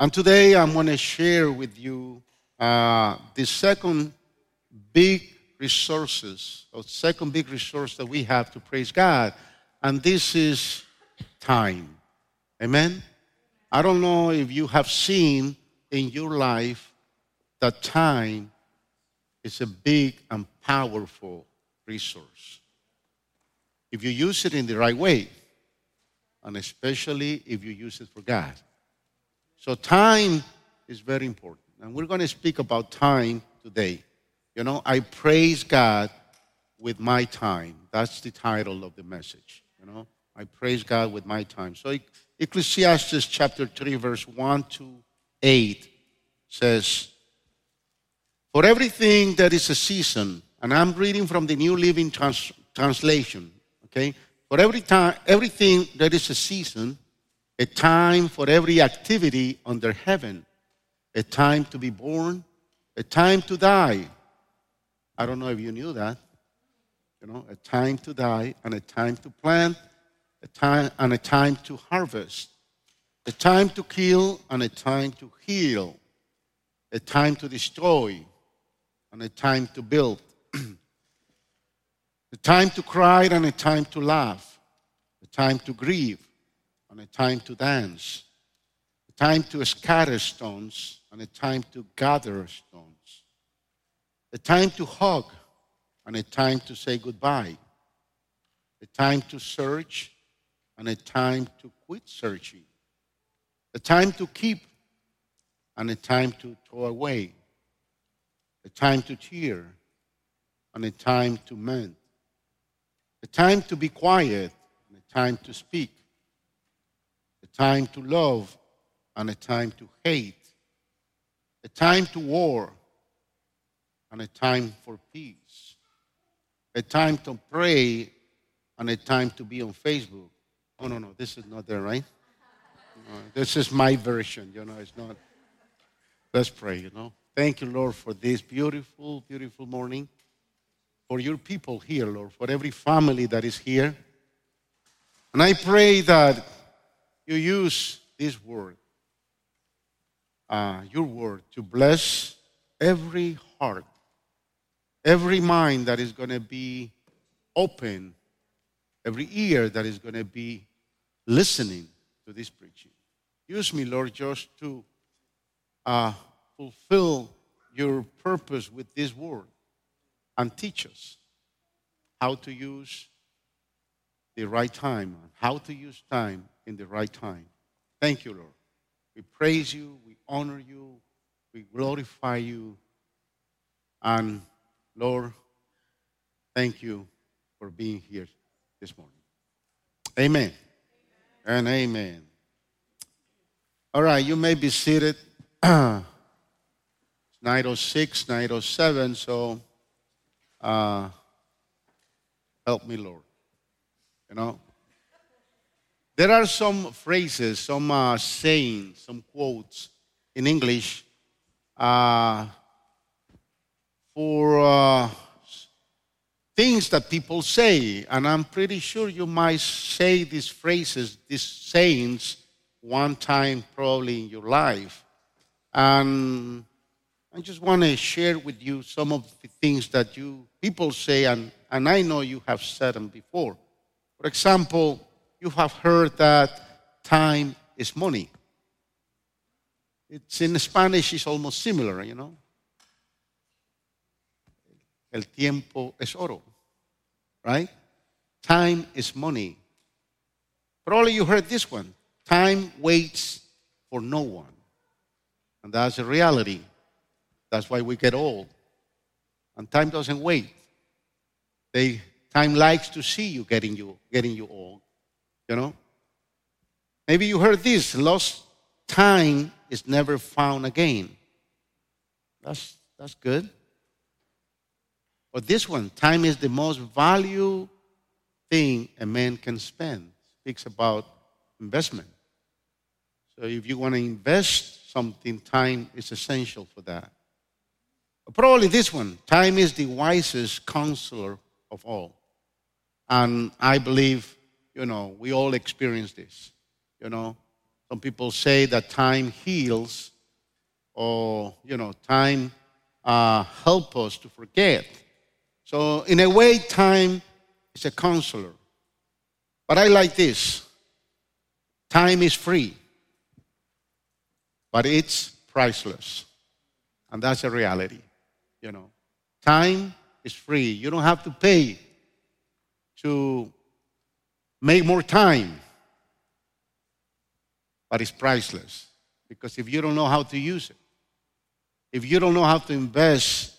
And today I'm going to share with you uh, the second big resources, or second big resource that we have to praise God, and this is time. Amen? I don't know if you have seen in your life that time is a big and powerful resource. If you use it in the right way, and especially if you use it for God. So, time is very important. And we're going to speak about time today. You know, I praise God with my time. That's the title of the message. You know, I praise God with my time. So, Ecclesiastes chapter 3, verse 1 to 8 says, For everything that is a season, and I'm reading from the New Living Trans- Translation, okay? For every time, everything that is a season, a time for every activity under heaven, a time to be born, a time to die. I don't know if you knew that. You know, a time to die and a time to plant, a time and a time to harvest, a time to kill and a time to heal, a time to destroy and a time to build, a time to cry and a time to laugh, a time to grieve and a time to dance, a time to scatter stones and a time to gather stones, a time to hug and a time to say goodbye, a time to search and a time to quit searching, a time to keep and a time to throw away, a time to cheer and a time to mend, a time to be quiet and a time to speak, time to love and a time to hate, a time to war and a time for peace, a time to pray and a time to be on Facebook. Oh, no, no, this is not there, right? No, this is my version, you know, it's not. Let's pray, you know. Thank you, Lord, for this beautiful, beautiful morning. For your people here, Lord, for every family that is here. And I pray that you use this word, uh, your word, to bless every heart, every mind that is going to be open, every ear that is going to be listening to this preaching. Use me, Lord, just to uh, fulfill your purpose with this word and teach us how to use the right time, how to use time in the right time. Thank you, Lord. We praise you, we honor you, we glorify you. And Lord, thank you for being here this morning. Amen. And amen. All right, you may be seated. 906, 907, so uh, help me, Lord. You know? There are some phrases, some uh, sayings, some quotes in English uh, for uh, things that people say. And I'm pretty sure you might say these phrases, these sayings, one time probably in your life. And I just want to share with you some of the things that you people say, and, and I know you have said them before. For example, you have heard that time is money. It's in Spanish, it's almost similar, you know. El tiempo es oro, right? Time is money. Probably you heard this one. Time waits for no one. And that's a reality. That's why we get old. And time doesn't wait. They, time likes to see you getting you getting you old. You know? Maybe you heard this lost time is never found again. That's that's good. But this one, time is the most valuable thing a man can spend. Speaks about investment. So if you want to invest something, time is essential for that. But Probably this one time is the wisest counselor of all. And I believe, you know, we all experience this. You know, Some people say that time heals, or, you know, time uh, help us to forget. So, in a way, time is a counselor. But I like this time is free, but it's priceless. And that's a reality, you know. Time is free. You don't have to pay to make more time, but it's priceless. Because if you don't know how to use it, if you don't know how to invest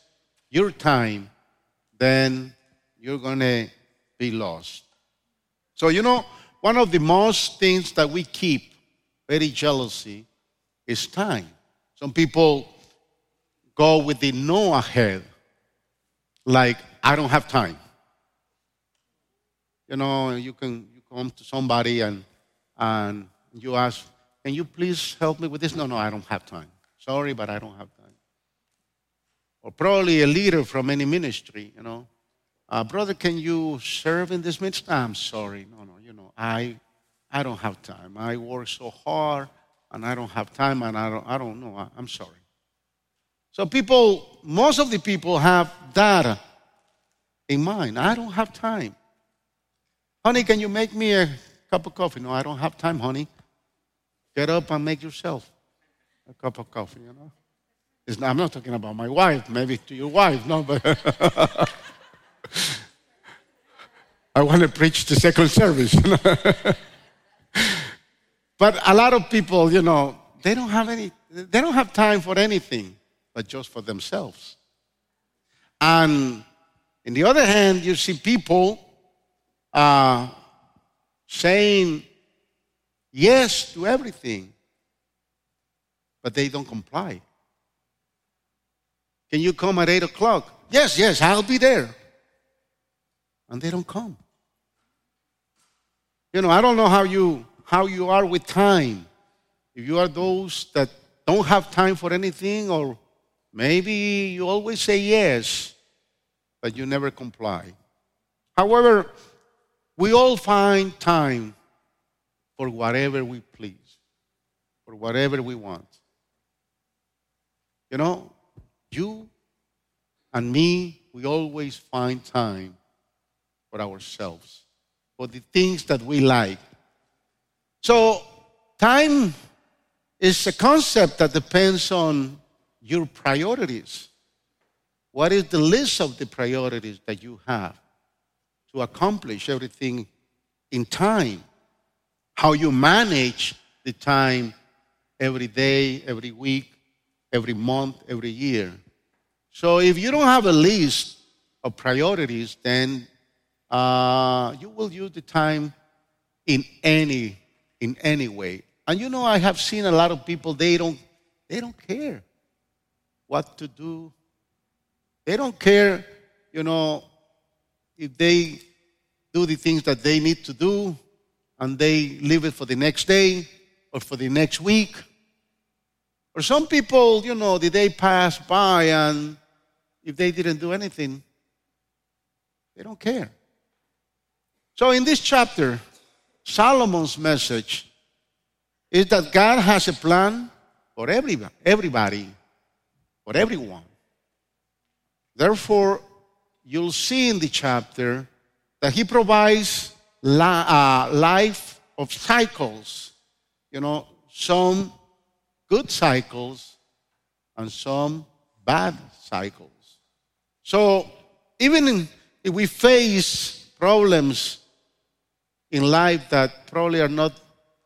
your time, then you're going to be lost. So, you know, one of the most things that we keep very jealousy is time. Some people go with the no ahead, like, I don't have time. You know, you can you come to somebody and, and you ask, Can you please help me with this? No, no, I don't have time. Sorry, but I don't have time. Or probably a leader from any ministry, you know. Uh, brother, can you serve in this ministry? I'm sorry. No, no, you know, I, I don't have time. I work so hard and I don't have time and I don't, I don't know. I, I'm sorry. So people, most of the people have that in mind. I don't have time. Honey, can you make me a cup of coffee? No, I don't have time, honey. Get up and make yourself a cup of coffee, you know. Not, I'm not talking about my wife, maybe to your wife, no, but I want to preach the second service. but a lot of people, you know, they don't have any, they don't have time for anything but just for themselves. And in the other hand, you see people uh, saying yes to everything, but they don't comply. Can you come at 8 o'clock? Yes, yes, I'll be there. And they don't come. You know, I don't know how you how you are with time. If you are those that don't have time for anything, or maybe you always say yes, but you never comply. However, we all find time for whatever we please, for whatever we want. You know, you and me, we always find time for ourselves, for the things that we like. So, time is a concept that depends on your priorities. What is the list of the priorities that you have? To accomplish everything in time. How you manage the time every day, every week, every month, every year. So if you don't have a list of priorities, then uh, you will use the time in any in any way. And you know, I have seen a lot of people they don't they don't care what to do. They don't care, you know, if they do the things that they need to do and they leave it for the next day or for the next week. Or some people, you know, the day passed by and if they didn't do anything, they don't care. So in this chapter, Solomon's message is that God has a plan for everybody, everybody for everyone. Therefore, you'll see in the chapter that he provides la, uh, life of cycles, you know, some good cycles and some bad cycles. So even if we face problems in life that probably are not,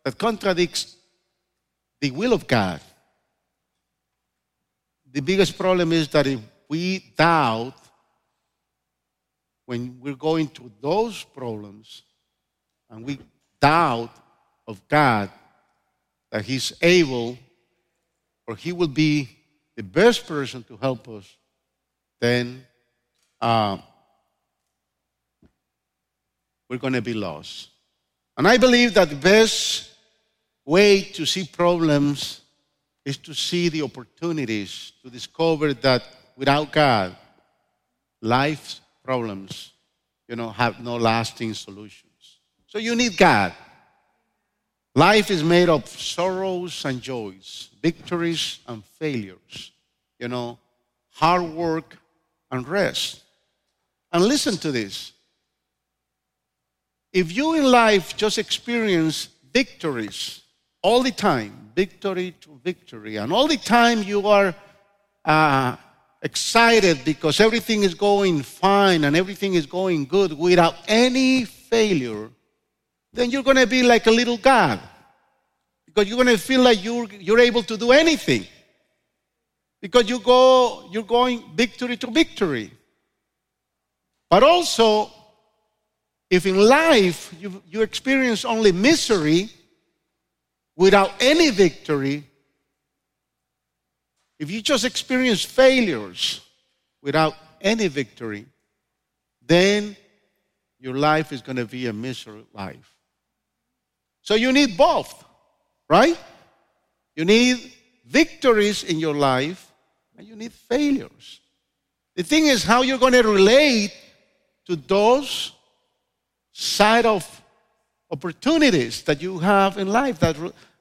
that contradicts the will of God, the biggest problem is that if we doubt when we're going through those problems and we doubt of God that He's able or He will be the best person to help us, then uh, we're going to be lost. And I believe that the best way to see problems is to see the opportunities, to discover that without God, life problems, you know, have no lasting solutions. So you need God. Life is made of sorrows and joys, victories and failures, you know, hard work and rest. And listen to this. If you in life just experience victories all the time, victory to victory, and all the time you are uh, excited because everything is going fine and everything is going good without any failure, then you're going to be like a little God. Because you're going to feel like you're, you're able to do anything. Because you go, you're going victory to victory. But also, if in life you, you experience only misery without any victory, if you just experience failures without any victory, then your life is going to be a miserable life. So you need both, right? You need victories in your life and you need failures. The thing is how you're going to relate to those side of opportunities that you have in life that,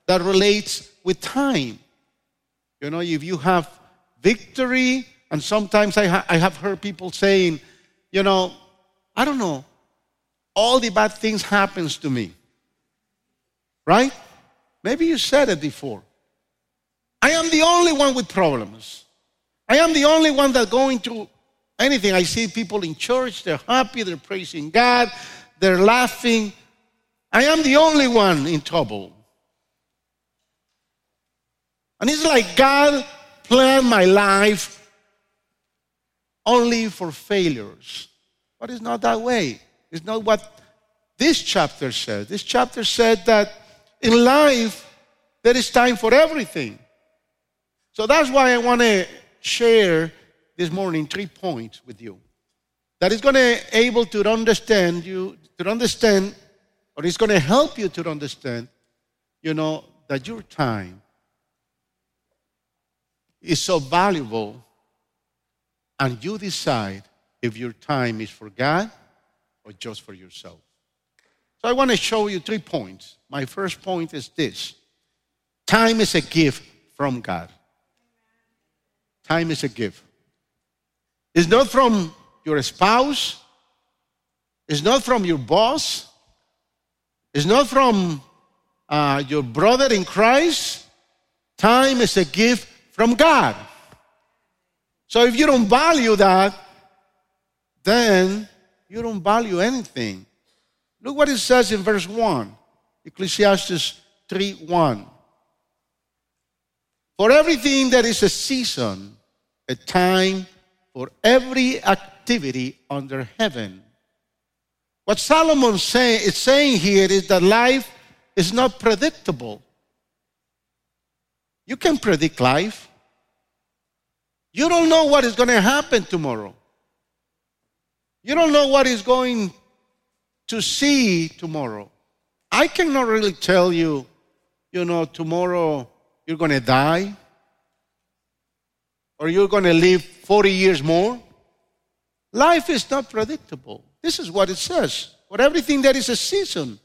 that relates with time. You know, if you have victory, and sometimes I, ha- I have heard people saying, you know, I don't know, all the bad things happens to me. Right? Maybe you said it before. I am the only one with problems. I am the only one that going through anything. I see people in church, they're happy, they're praising God, they're laughing. I am the only one in trouble. And it's like God planned my life only for failures. But it's not that way. It's not what this chapter said. This chapter said that in life, there is time for everything. So that's why I want to share this morning three points with you that is going to able to understand you to understand or it's going to help you to understand you know that your time is so valuable and you decide if your time is for God or just for yourself. So I want to show you three points. My first point is this time is a gift from God. Time is a gift. It's not from your spouse, it's not from your boss, it's not from uh, your brother in Christ. Time is a gift from God. So if you don't value that, then you don't value anything. Look what it says in verse 1, Ecclesiastes 3 1. For everything there is a season, a time for every activity under heaven. What Solomon say, is saying here is that life is not predictable. You can predict life. You don't know what is going to happen tomorrow. You don't know what is going to see tomorrow. I cannot really tell you, you know, tomorrow you're going to die or you're going to live 40 years more. Life is not predictable. This is what it says. For everything, there is a season,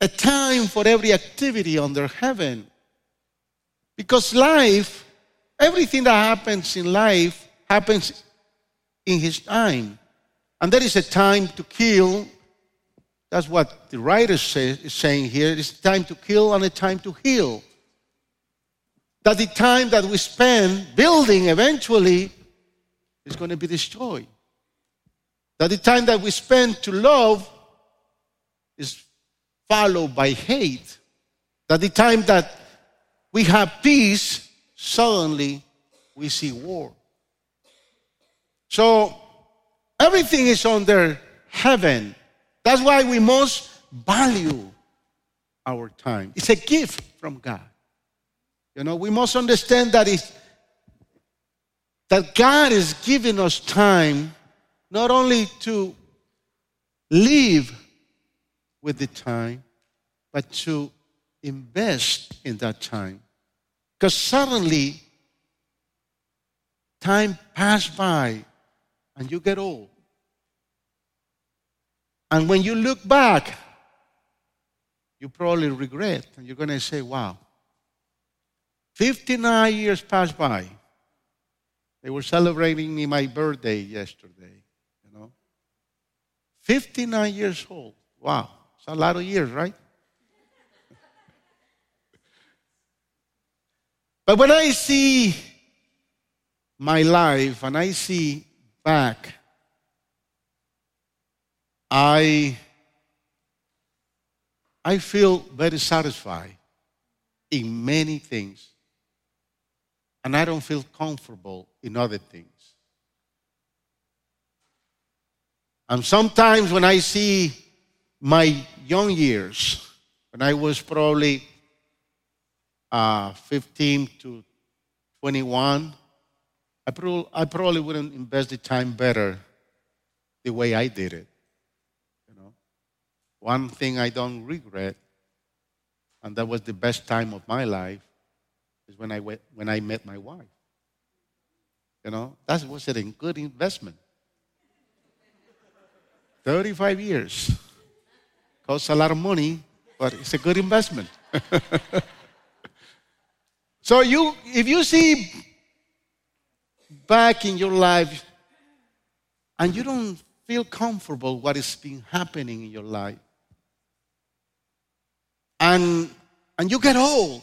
a time for every activity under heaven. Because life, everything that happens in life happens in His time. And there is a time to kill. That's what the writer say, is saying here. It's time to kill and a time to heal. That the time that we spend building eventually is going to be destroyed. That the time that we spend to love is followed by hate. That the time that we have peace, suddenly we see war. So everything is under heaven. That's why we must value our time. It's a gift from God. You know, we must understand that it's, that God is giving us time not only to live with the time, but to invest in that time. Because suddenly, time passed by and you get old. And when you look back, you probably regret, and you're going to say, wow, 59 years passed by. They were celebrating me my birthday yesterday, you know. 59 years old. Wow, it's a lot of years, right? But when I see my life and I see back, I I feel very satisfied in many things, and I don't feel comfortable in other things. And sometimes when I see my young years, when I was probably uh, 15 to 21, I, pro- I probably wouldn't invest the time better the way I did it. You know, one thing I don't regret, and that was the best time of my life, is when I, went, when I met my wife. You know, that was a good investment. 35 years. Costs a lot of money, but it's a good investment. so you if you see back in your life and you don't feel comfortable what is been happening in your life, and, and you get old.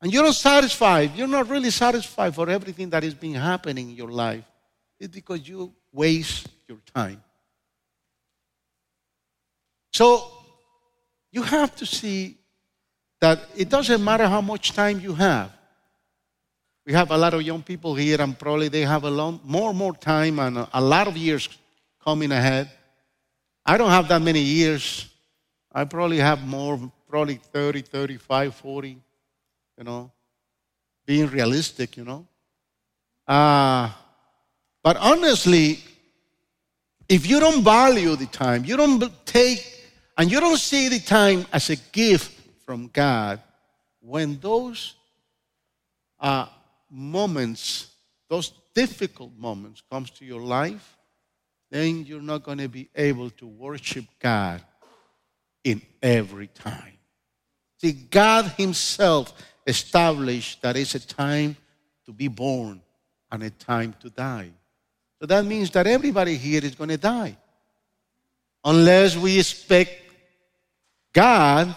And you're not satisfied. You're not really satisfied for everything that is being happening in your life. It's because you waste your time. So you have to see that it doesn't matter how much time you have. We have a lot of young people here, and probably they have a long, more and more time and a lot of years coming ahead. I don't have that many years I probably have more, probably 30, 35, 40, you know, being realistic, you know. Uh, but honestly, if you don't value the time, you don't take, and you don't see the time as a gift from God, when those uh, moments, those difficult moments comes to your life, then you're not going to be able to worship God in every time. See, God Himself established that it's a time to be born and a time to die. So that means that everybody here is going to die. Unless we expect God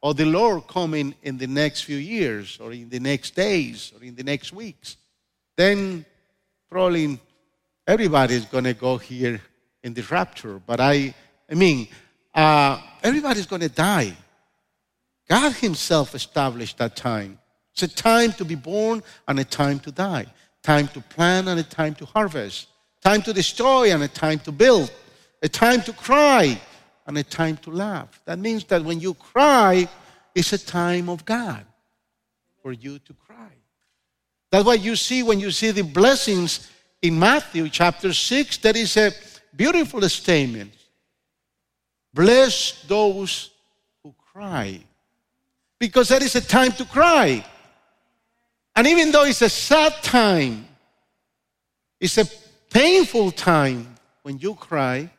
or the Lord coming in the next few years or in the next days or in the next weeks. Then probably everybody is going to go here in the rapture. But I, I mean, uh, everybody's going to die. God Himself established that time. It's a time to be born and a time to die, time to plant and a time to harvest, time to destroy and a time to build, a time to cry and a time to laugh. That means that when you cry, it's a time of God for you to cry. That's what you see when you see the blessings in Matthew chapter 6. There is a beautiful statement. Bless those who cry. Because that is a time to cry. And even though it's a sad time, it's a painful time when you cry,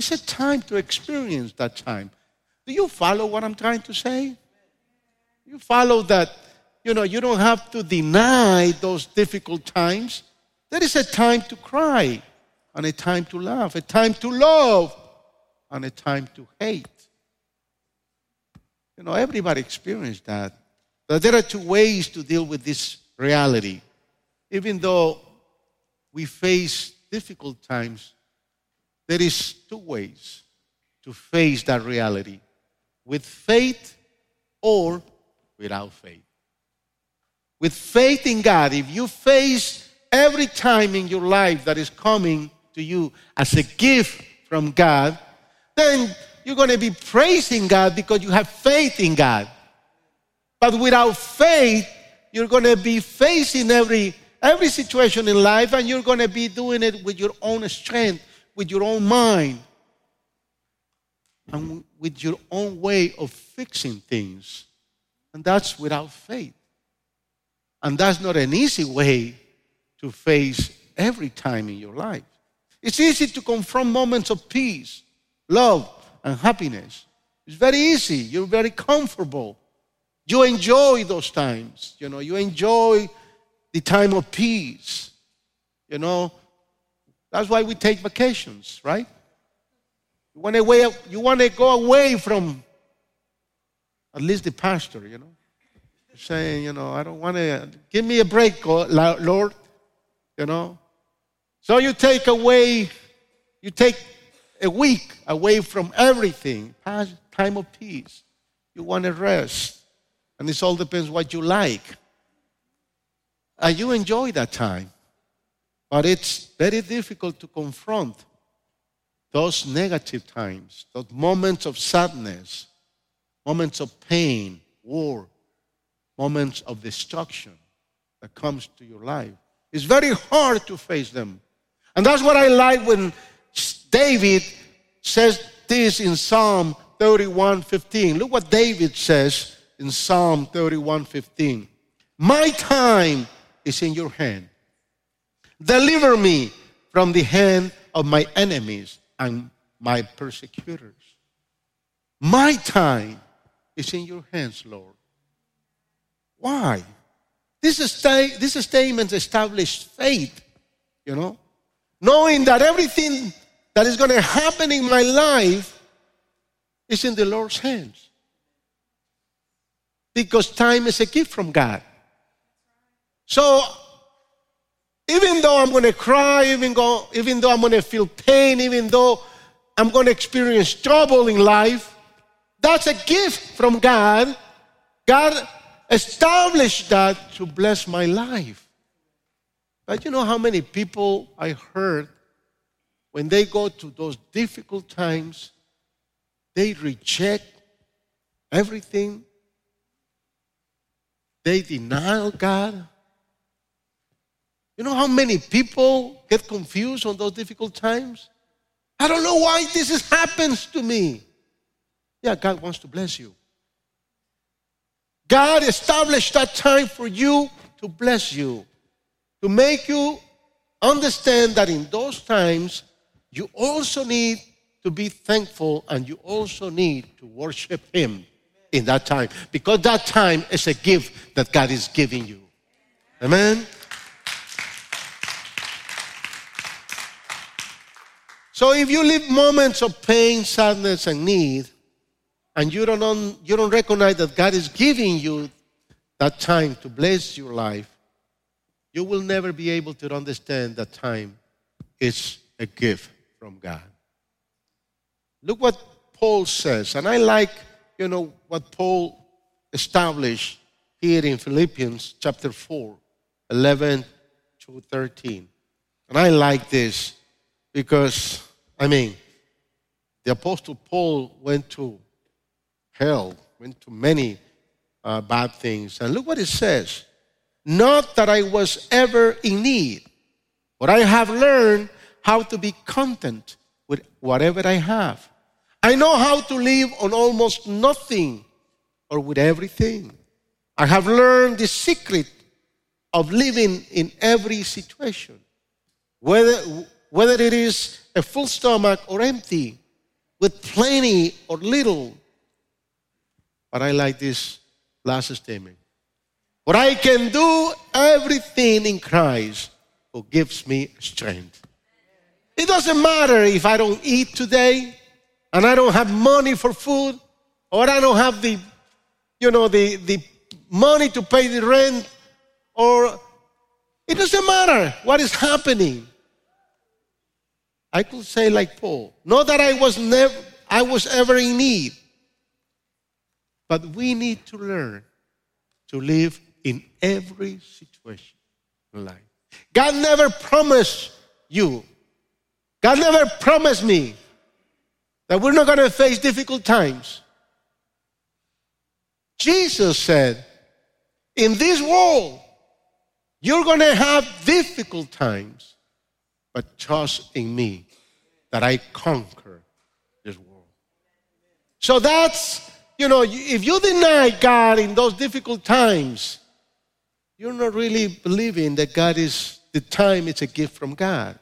it's a time to experience that time. Do you follow what I'm trying to say? You follow that, you know, you don't have to deny those difficult times. There is a time to cry and a time to laugh, a time to love and a time to hate. You know, everybody experienced that. But there are two ways to deal with this reality. Even though we face difficult times, there is two ways to face that reality with faith or without faith. With faith in God, if you face every time in your life that is coming to you as a gift from God, then you're going to be praising God because you have faith in God. But without faith, you're going to be facing every every situation in life and you're going to be doing it with your own strength, with your own mind, and with your own way of fixing things. And that's without faith. And that's not an easy way to face every time in your life. It's easy to confront moments of peace love, and happiness. It's very easy. You're very comfortable. You enjoy those times. You know, you enjoy the time of peace. You know, that's why we take vacations, right? You want to, you want to go away from at least the pastor, you know. Saying, you know, I don't want to, give me a break, Lord, you know. So you take away, you take a week away from everything, time of peace. You want to rest. And this all depends what you like. And you enjoy that time. But it's very difficult to confront those negative times, those moments of sadness, moments of pain, war, moments of destruction that comes to your life. It's very hard to face them. And that's what I like when David says this in Psalm 31:15. Look what David says in Psalm 31:15. My time is in your hand. Deliver me from the hand of my enemies and my persecutors. My time is in your hands, Lord. Why? This, is this statement established faith, you know, knowing that everything that is going to happen in my life is in the Lord's hands. Because time is a gift from God. So even though I'm going to cry, even though, even though I'm going to feel pain, even though I'm going to experience trouble in life, that's a gift from God. God established that to bless my life. But you know how many people I heard when they go to those difficult times, they reject everything, they deny God. You know how many people get confused on those difficult times? I don't know why this happens to me. Yeah, God wants to bless you. God established that time for you to bless you, to make you understand that in those times, you also need to be thankful and you also need to worship Him in that time because that time is a gift that God is giving you. Amen. So if you live moments of pain, sadness, and need, and you don't, you don't recognize that God is giving you that time to bless your life, you will never be able to understand that time is a gift from God. Look what Paul says, and I like, you know, what Paul established here in Philippians chapter 4, 11 to 13. And I like this because I mean, the Apostle Paul went to hell, went to many uh, bad things. And look what it says Not that I was ever in need, but I have learned how to be content with whatever I have. I know how to live on almost nothing or with everything. I have learned the secret of living in every situation, whether, whether it is a full stomach or empty, with plenty or little. But I like this last statement. But I can do everything in Christ who gives me strength. It doesn't matter if I don't eat today and I don't have money for food or I don't have the, you know, the, the money to pay the rent or it doesn't matter what is happening. I could say like Paul, not that I was never I was ever in need. But we need to learn to live in every situation in life. God never promised you. God never promised me that we're not going to face difficult times. Jesus said, in this world, you're going to have difficult times but trust in me that I conquer this world. So that's, you know, if you deny God in those difficult times, you're not really believing that God is, the time is a gift from God.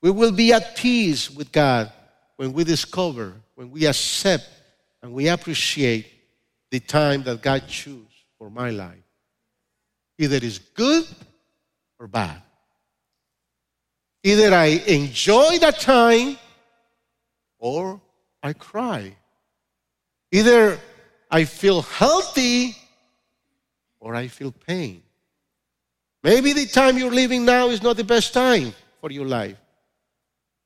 We will be at peace with God when we discover, when we accept and we appreciate the time that God chose for my life. Either it's good or bad. Either I enjoy that time or I cry. Either I feel healthy or I feel pain. Maybe the time you're living now is not the best time for your life.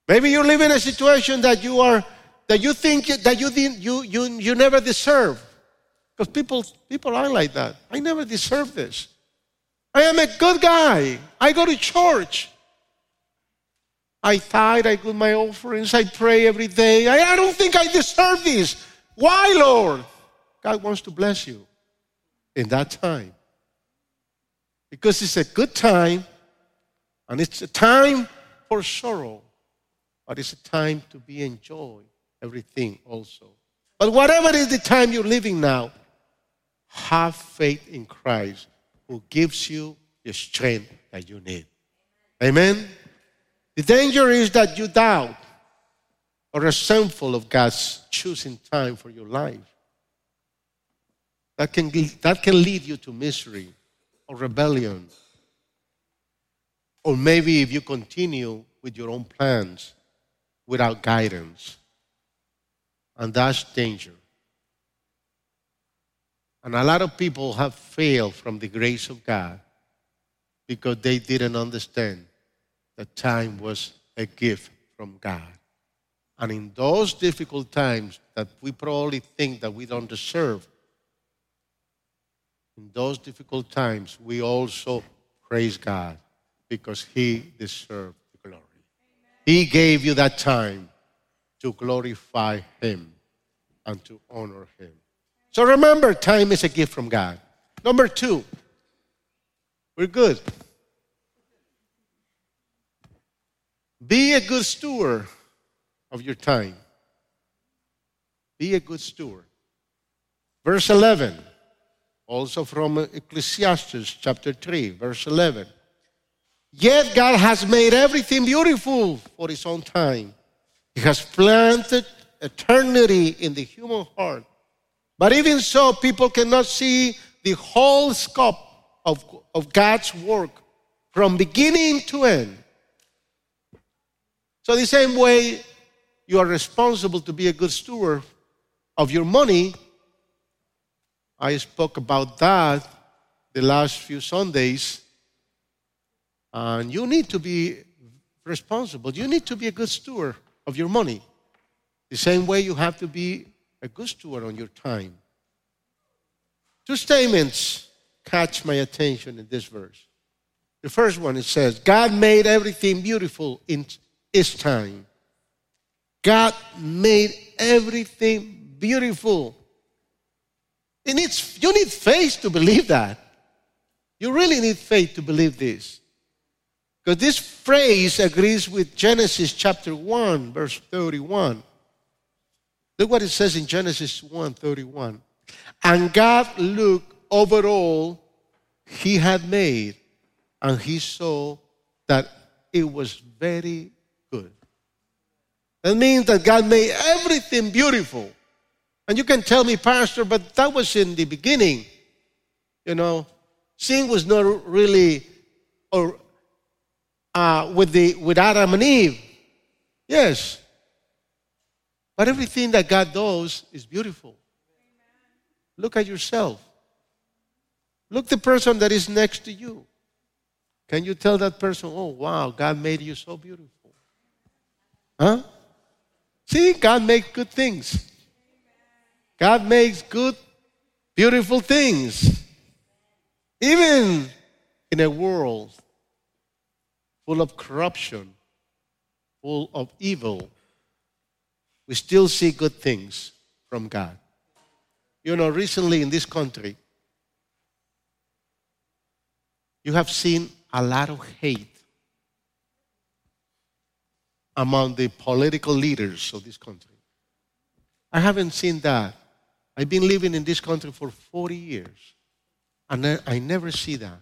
Maybe you're living a situation that you are that you think that you didn't, you you, you never deserve. Because people people are like that. I never deserve this. I am a good guy. I go to church. I tithe, I give my offerings, I pray every day. I, I don't think I deserve this. Why, Lord? God wants to bless you in that time. Because it's a good time and it's a time for sorrow, but it's a time to be enjoy everything also. But whatever is the time you're living now, have faith in Christ who gives you the strength that you need. Amen. The danger is that you doubt or resentful of God's choosing time for your life. That can, that can lead you to misery or rebellion. Or maybe if you continue with your own plans without guidance. And that's danger. And a lot of people have failed from the grace of God because they didn't understand that time was a gift from God. And in those difficult times that we probably think that we don't deserve, in those difficult times, we also praise God because He deserved the glory. He gave you that time to glorify Him and to honor Him. So remember, time is a gift from God. Number two, we're good. Be a good steward of your time. Be a good steward. Verse 11, also from Ecclesiastes chapter 3, verse 11. Yet God has made everything beautiful for His own time. He has planted eternity in the human heart. But even so, people cannot see the whole scope of, of God's work from beginning to end. So, the same way you are responsible to be a good steward of your money, I spoke about that the last few Sundays. And you need to be responsible. You need to be a good steward of your money. The same way you have to be a good steward on your time. Two statements catch my attention in this verse. The first one it says, God made everything beautiful in its time. God made everything beautiful. You need faith to believe that. You really need faith to believe this. Because this phrase agrees with Genesis chapter 1, verse 31. Look what it says in Genesis 1 31. And God looked over all he had made, and he saw that it was very good. That means that God made everything beautiful. And you can tell me, Pastor, but that was in the beginning. You know, sin was not really or uh, with the with Adam and Eve. Yes. But everything that God does is beautiful. Look at yourself. Look the person that is next to you. Can you tell that person, oh wow, God made you so beautiful? Huh? See, God makes good things. God makes good, beautiful things. Even in a world full of corruption, full of evil, we still see good things from God. You know, recently in this country, you have seen a lot of hate among the political leaders of this country. I haven't seen that. I've been living in this country for 40 years, and I never see that.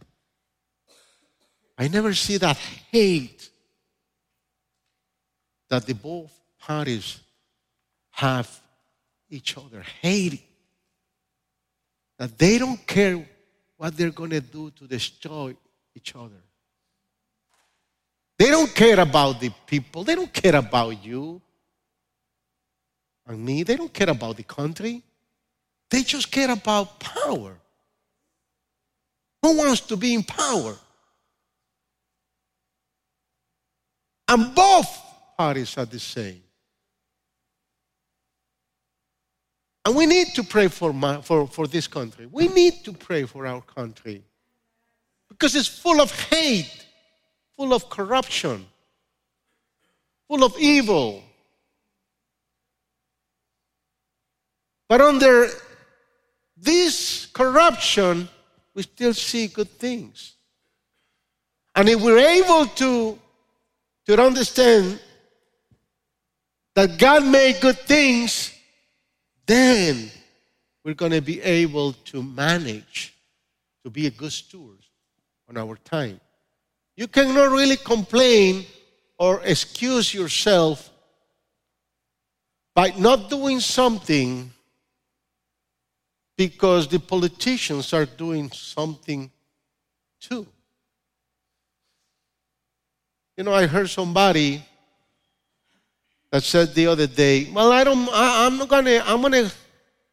I never see that hate that the both parties have each other, hating. That they don't care what they're going to do to destroy each other. They don't care about the people. They don't care about you and me. They don't care about the country. They just care about power. Who wants to be in power? And both parties are the same. And we need to pray for, my, for, for this country. We need to pray for our country because it's full of hate full of corruption, full of evil. But under this corruption, we still see good things. And if we're able to, to understand that God made good things, then we're going to be able to manage to be a good steward on our time. You cannot really complain or excuse yourself by not doing something because the politicians are doing something too. You know, I heard somebody that said the other day, "Well, I don't. I, am not gonna. I'm gonna.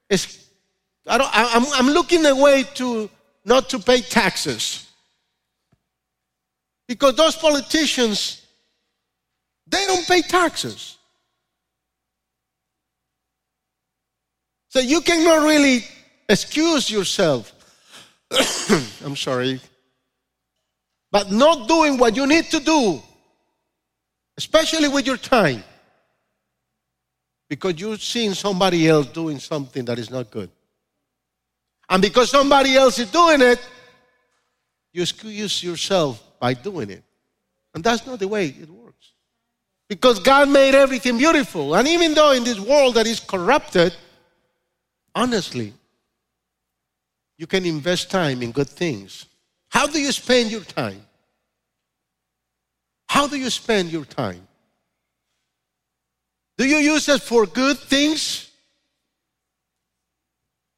I don't. I, I'm, I'm looking away to not to pay taxes." Because those politicians, they don't pay taxes. So you cannot really excuse yourself. I'm sorry. But not doing what you need to do, especially with your time, because you've seen somebody else doing something that is not good. And because somebody else is doing it, you excuse yourself by doing it. And that's not the way it works. Because God made everything beautiful. And even though in this world that is corrupted, honestly, you can invest time in good things. How do you spend your time? How do you spend your time? Do you use it for good things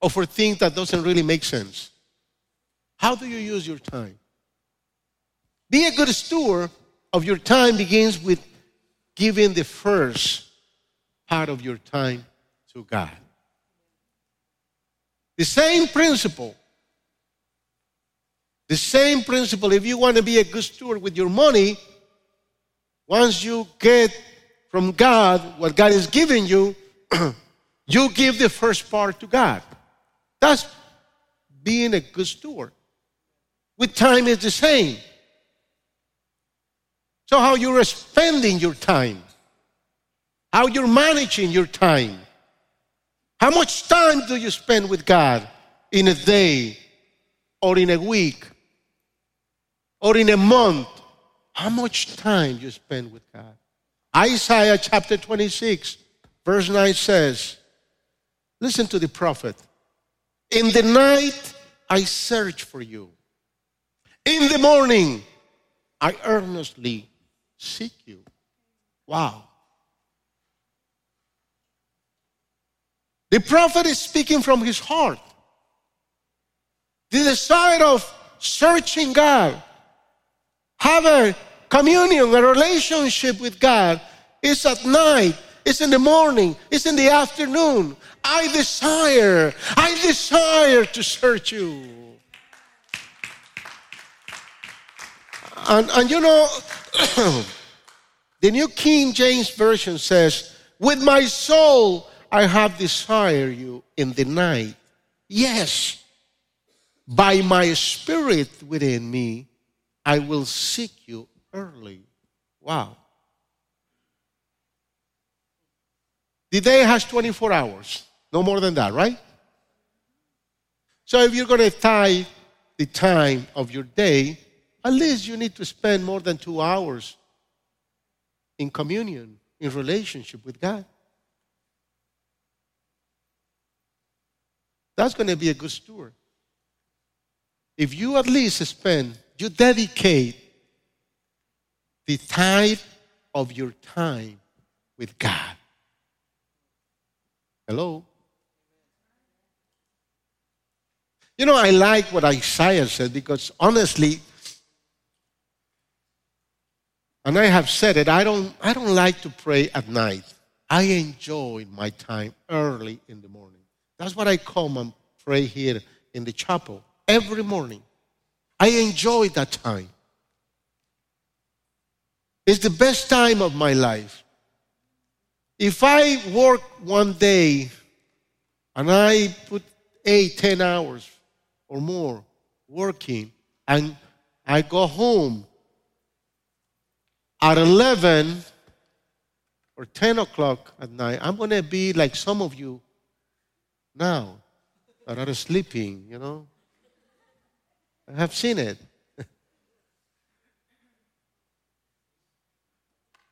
or for things that doesn't really make sense? How do you use your time? Be a good steward of your time begins with giving the first part of your time to God. The same principle. The same principle. If you want to be a good steward with your money, once you get from God what God is giving you, you give the first part to God. That's being a good steward. With time, it's the same. So, how you're spending your time, how you're managing your time, how much time do you spend with God in a day or in a week or in a month? How much time you spend with God? Isaiah chapter 26, verse 9 says, Listen to the prophet. In the night I search for you. In the morning I earnestly seek you. Wow. The prophet is speaking from his heart. The desire of searching God, have a communion, a relationship with God is at night, it's in the morning, it's in the afternoon. I desire, I desire to search you. And, and you know, the New King James Version says, With my soul I have desired you in the night. Yes, by my spirit within me, I will seek you early. Wow. The day has 24 hours, no more than that, right? So if you're going to tithe the time of your day, at least you need to spend more than two hours in communion, in relationship with God. That's going to be a good steward. If you at least spend, you dedicate the tithe of your time with God. Hello? You know, I like what Isaiah said because honestly, and I have said it, I don't, I don't like to pray at night. I enjoy my time early in the morning. That's what I come and pray here in the chapel every morning. I enjoy that time. It's the best time of my life. If I work one day and I put eight, ten hours or more working, and I go home at 11 or 10 o'clock at night, I'm going to be like some of you now that are sleeping, you know. I have seen it.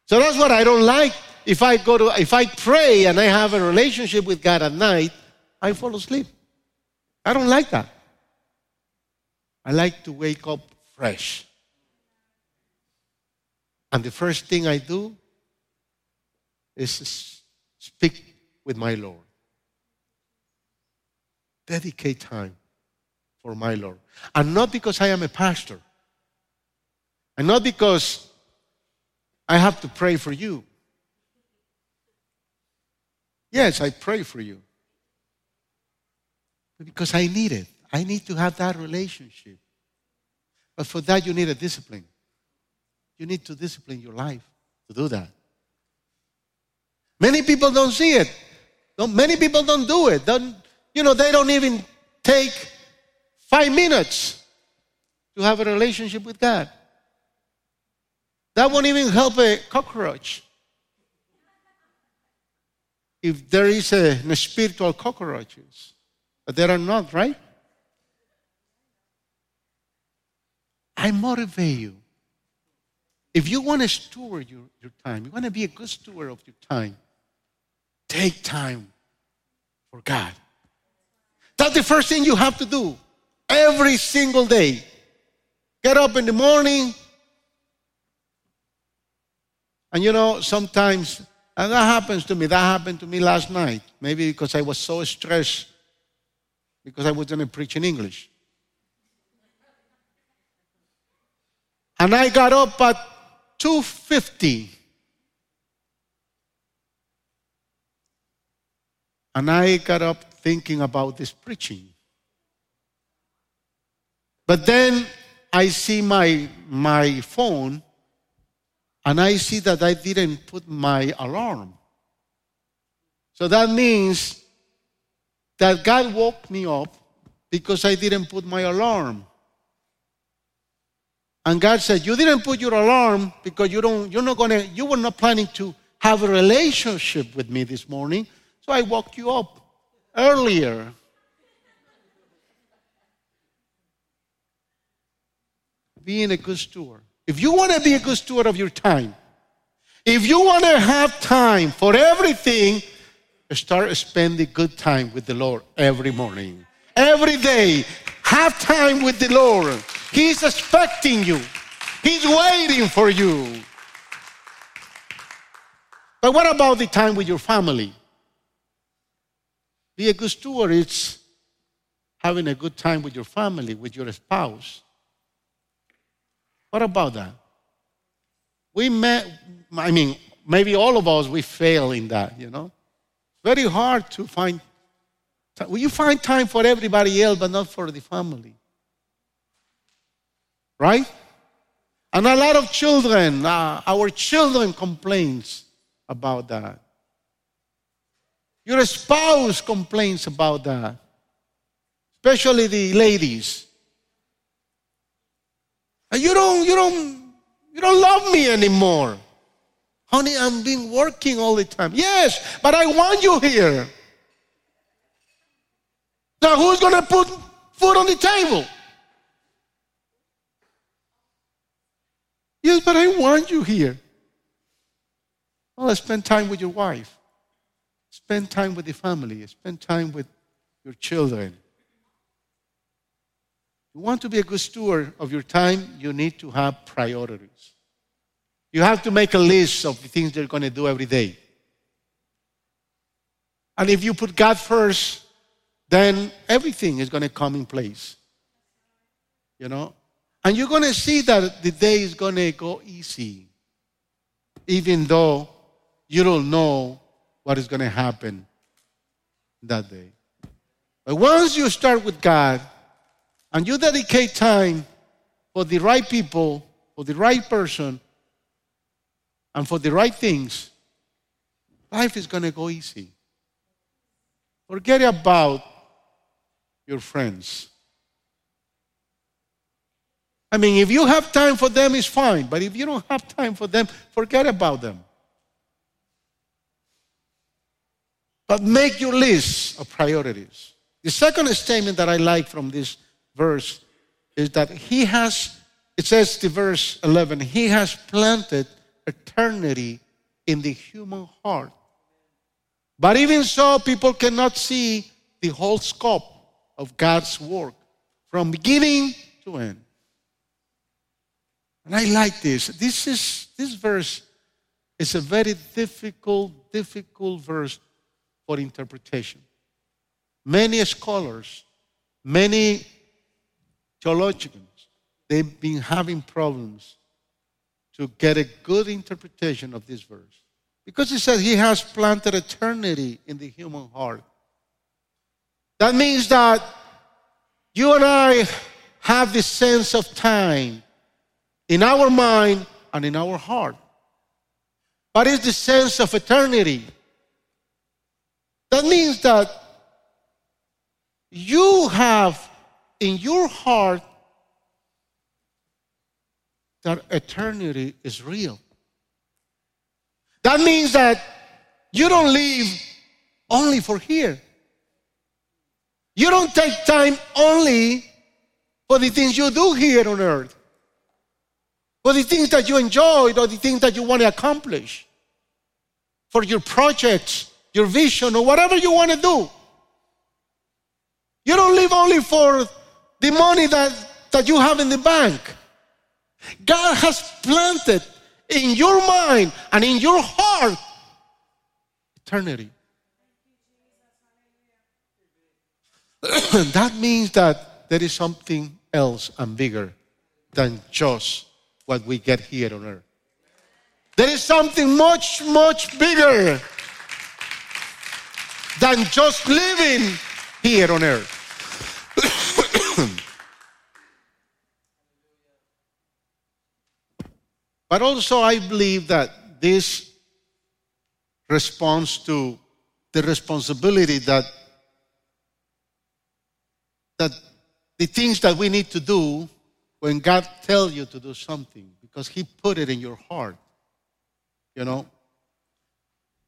so that's what I don't like. If I go to, if I pray and I have a relationship with God at night, I fall asleep. I don't like that. I like to wake up fresh. And the first thing I do is speak with my Lord. Dedicate time for my Lord. And not because I am a pastor, and not because I have to pray for you. Yes, I pray for you. Because I need it. I need to have that relationship. But for that, you need a discipline. You need to discipline your life to do that. Many people don't see it. Many people don't do it. Don't, you know, they don't even take five minutes to have a relationship with God. That won't even help a cockroach. If there is a, a spiritual cockroaches, but there are not, right? I motivate you if you want to steward your, your time, you want to be a good steward of your time, take time for God. That's the first thing you have to do every single day. Get up in the morning. And you know, sometimes, and that happens to me, that happened to me last night. Maybe because I was so stressed because I was going to preach in English. And I got up at 250. And I got up thinking about this preaching. But then I see my, my phone and I see that I didn't put my alarm. So that means that God woke me up because I didn't put my alarm. And God said, You didn't put your alarm because you don't, you're not gonna, you were not planning to have a relationship with me this morning. So I woke you up earlier. Being a good steward. If you want to be a good steward of your time, if you want to have time for everything, start spending good time with the Lord every morning. Every day, have time with the Lord. He's expecting you, He's waiting for you. But what about the time with your family? Be a good steward. It's having a good time with your family, with your spouse. What about that? We met, I mean, maybe all of us, we fail in that, you know? Very hard to find. Will you find time for everybody else, but not for the family? Right? And a lot of children, uh, our children complains about that. Your spouse complains about that. Especially the ladies. And you don't, you don't, you don't love me anymore. Honey, I'm been working all the time. Yes, but I want you here. Now who's gonna put food on the table? Yes, but I want you here. Well, spend time with your wife. Spend time with the family. Spend time with your children. You want to be a good steward of your time, you need to have priorities. You have to make a list of the things you're going to do every day. And if you put God first, then everything is going to come in place. You know? And you're going to see that the day is going to go easy, even though you don't know what is going to happen that day. But once you start with God and you dedicate time for the right people, for the right person, and for the right things, life is going to go easy. Forget about your friends. I mean, if you have time for them, it's fine. But if you don't have time for them, forget about them. But make your list of priorities. The second statement that I like from this verse is that he has, it says the verse 11, he has planted eternity in the human heart. But even so, people cannot see the whole scope of God's work from beginning to end. And I like this. This is this verse is a very difficult, difficult verse for interpretation. Many scholars, many theologians, they've been having problems to get a good interpretation of this verse. Because he says he has planted eternity in the human heart. That means that you and I have this sense of time in our mind and in our heart. But it's the sense of eternity. That means that you have in your heart that eternity is real. That means that you don't live only for here. You don't take time only for the things you do here on earth for the things that you enjoyed or the things that you want to accomplish, for your projects, your vision, or whatever you want to do. You don't live only for the money that, that you have in the bank. God has planted in your mind and in your heart eternity. that means that there is something else and bigger than just what we get here on earth. There is something much, much bigger than just living here on earth. but also, I believe that this responds to the responsibility that that the things that we need to do when God tells you to do something because He put it in your heart. You know?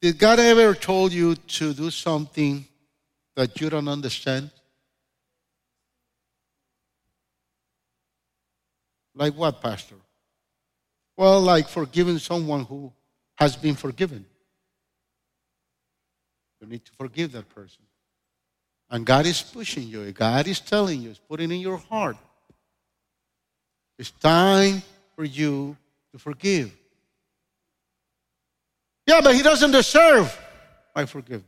Did God ever told you to do something that you don't understand? Like what, Pastor? Well, like forgiving someone who has been forgiven. You need to forgive that person. And God is pushing you. God is telling you, He's putting in your heart it's time for you to forgive. Yeah, but he doesn't deserve my forgiveness.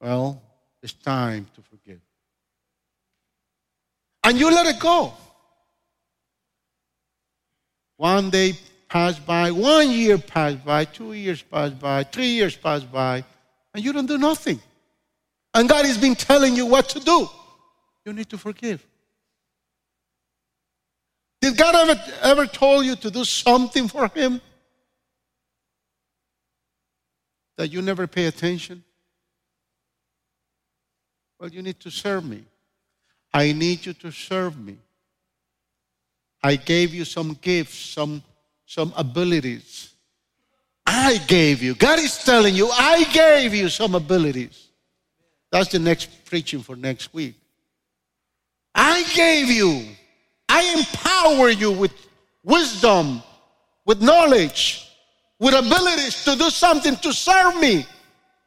Well, it's time to forgive. And you let it go. One day passed by, one year passed by, two years passed by, three years passed by, and you don't do nothing. And God has been telling you what to do. You need to forgive. Did God ever, ever told you to do something for Him that you never pay attention? Well, you need to serve me. I need you to serve me. I gave you some gifts, some, some abilities. I gave you. God is telling you, I gave you some abilities. That's the next preaching for next week. I gave you. I empower you with wisdom, with knowledge, with abilities to do something to serve me.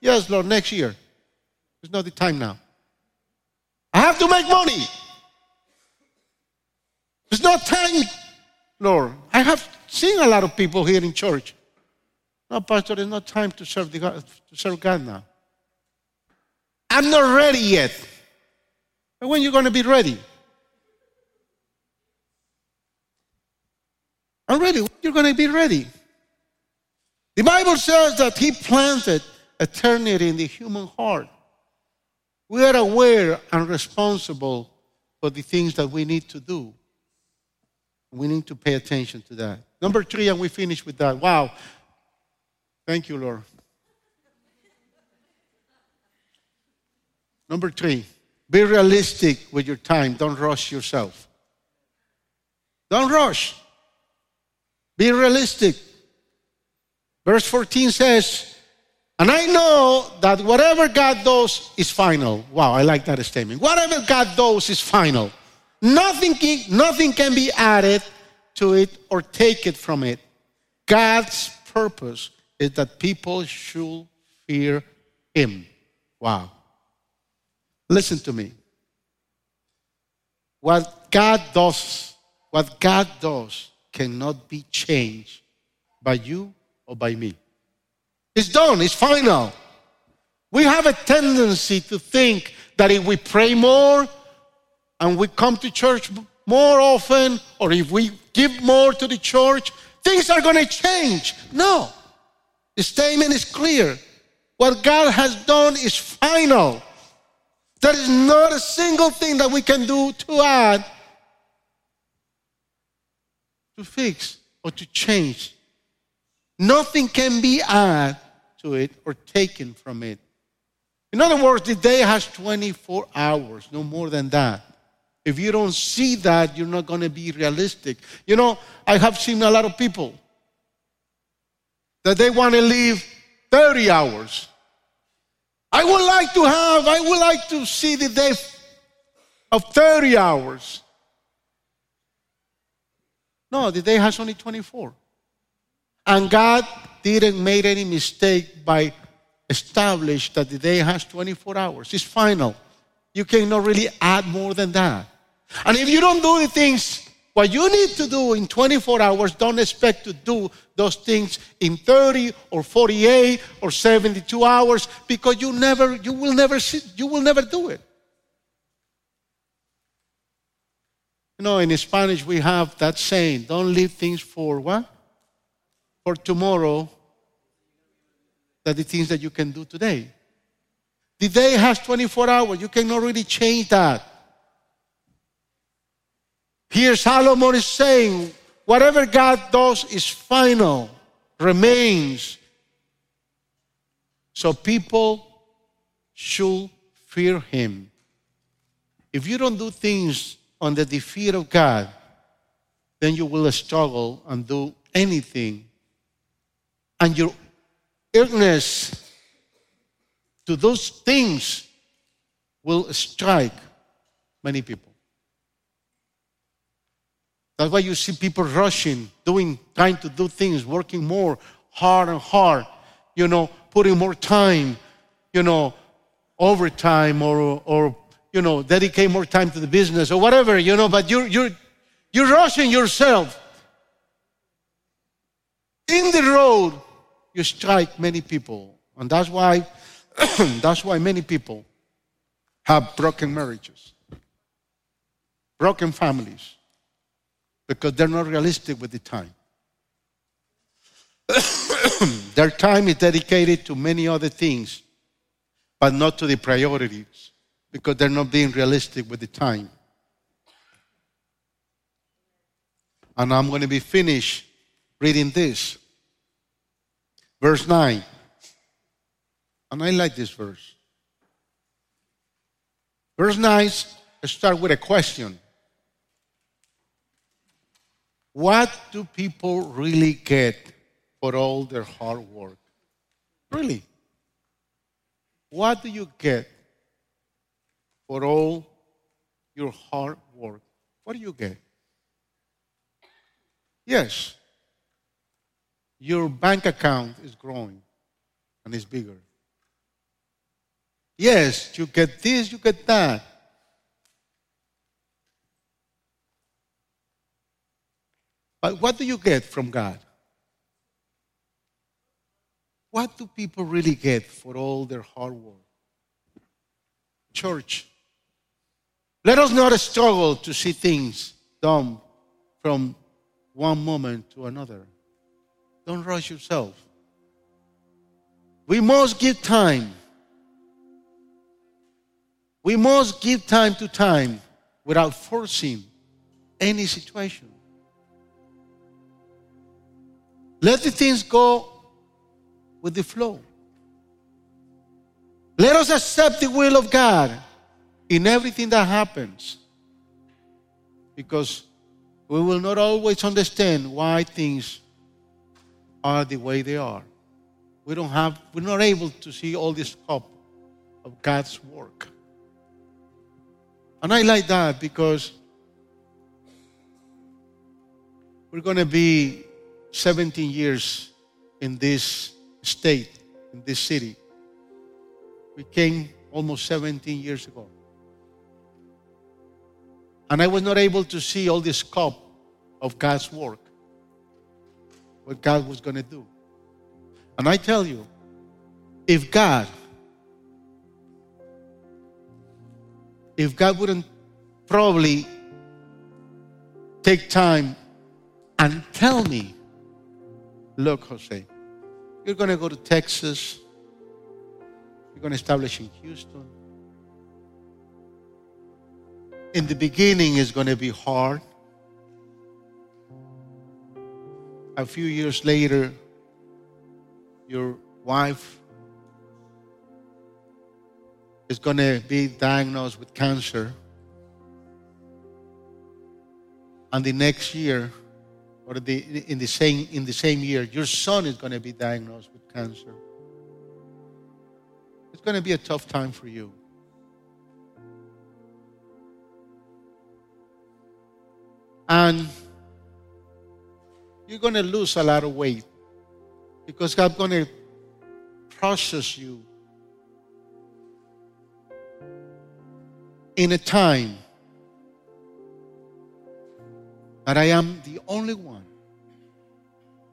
Yes, Lord, next year. It's not the time now. I have to make money. It's not time, Lord. I have seen a lot of people here in church. No, Pastor, it's not time to serve, the God, to serve God now. I'm not ready yet. When are you're going to be ready? I'm ready. You're going to be ready? The Bible says that He planted eternity in the human heart. We are aware and responsible for the things that we need to do. We need to pay attention to that. Number three, and we finish with that. Wow. Thank you, Lord. Number three, be realistic with your time. Don't rush yourself. Don't rush. Be realistic. Verse 14 says, And I know that whatever God does is final. Wow, I like that statement. Whatever God does is final. Nothing can, nothing can be added to it or take it from it. God's purpose is that people should fear Him. Wow. Listen to me. What God does, what God does cannot be changed by you or by me. It's done, it's final. We have a tendency to think that if we pray more and we come to church more often, or if we give more to the church, things are going to change. No. The statement is clear. What God has done is final. There is not a single thing that we can do to add, to fix, or to change. Nothing can be added to it or taken from it. In other words, the day has 24 hours, no more than that. If you don't see that, you're not going to be realistic. You know, I have seen a lot of people that they want to live 30 hours. I would like to have, I would like to see the day of 30 hours. No, the day has only 24. And God didn't make any mistake by establish that the day has 24 hours. It's final. You cannot really add more than that. And if you don't do the things what you need to do in 24 hours, don't expect to do those things in 30 or 48 or 72 hours because you never you will never you will never do it. You know, in Spanish we have that saying, don't leave things for what? For tomorrow that the things that you can do today. The day has 24 hours. You cannot really change that. Here, Solomon is saying, whatever God does is final, remains. So people should fear him. If you don't do things on the defeat of God, then you will struggle and do anything. And your illness to those things will strike many people. That's why you see people rushing, doing, trying to do things, working more hard and hard, you know, putting more time, you know, overtime or, or you know, dedicate more time to the business or whatever, you know, but you're, you're, you're rushing yourself. In the road, you strike many people. And that's why, that's why many people have broken marriages, broken families, because they're not realistic with the time. Their time is dedicated to many other things, but not to the priorities because they're not being realistic with the time. And I'm going to be finished reading this. Verse 9. And I like this verse. Verse 9 start with a question. What do people really get for all their hard work? Really? What do you get for all your hard work? What do you get? Yes, your bank account is growing and is bigger. Yes, you get this, you get that. But what do you get from God? What do people really get for all their hard work? Church, let us not struggle to see things done from one moment to another. Don't rush yourself. We must give time. We must give time to time without forcing any situation. Let the things go with the flow. Let us accept the will of God in everything that happens. Because we will not always understand why things are the way they are. We don't have, we're not able to see all the scope of God's work. And I like that because we're going to be 17 years in this state, in this city. We came almost 17 years ago. And I was not able to see all the scope of God's work, what God was going to do. And I tell you, if God, if God wouldn't probably take time and tell me, look, Jose, you're going to go to Texas, you're going to establish in Houston. In the beginning, it's going to be hard. A few years later, your wife is going to be diagnosed with cancer. And the next year, or the, in, the same, in the same year, your son is going to be diagnosed with cancer. It's going to be a tough time for you. And you're going to lose a lot of weight because God's going to process you in a time that I am the only one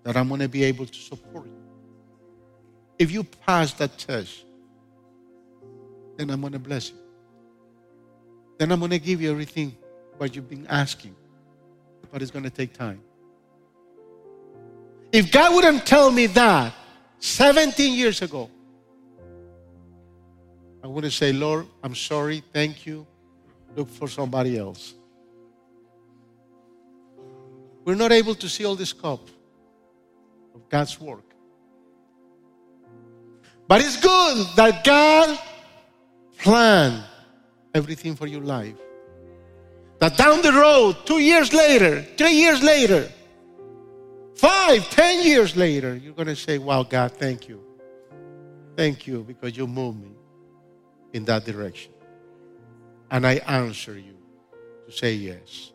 that I'm going to be able to support. If you pass that test, then I'm going to bless you. Then I'm going to give you everything what you've been asking. But it's going to take time. If God wouldn't tell me that 17 years ago, I wouldn't say, Lord, I'm sorry, thank you, look for somebody else. We're not able to see all the scope of God's work. But it's good that God planned everything for your life. That down the road, two years later, three years later, Five, ten years later, you're going to say, Wow, God, thank you. Thank you because you moved me in that direction. And I answer you to say yes.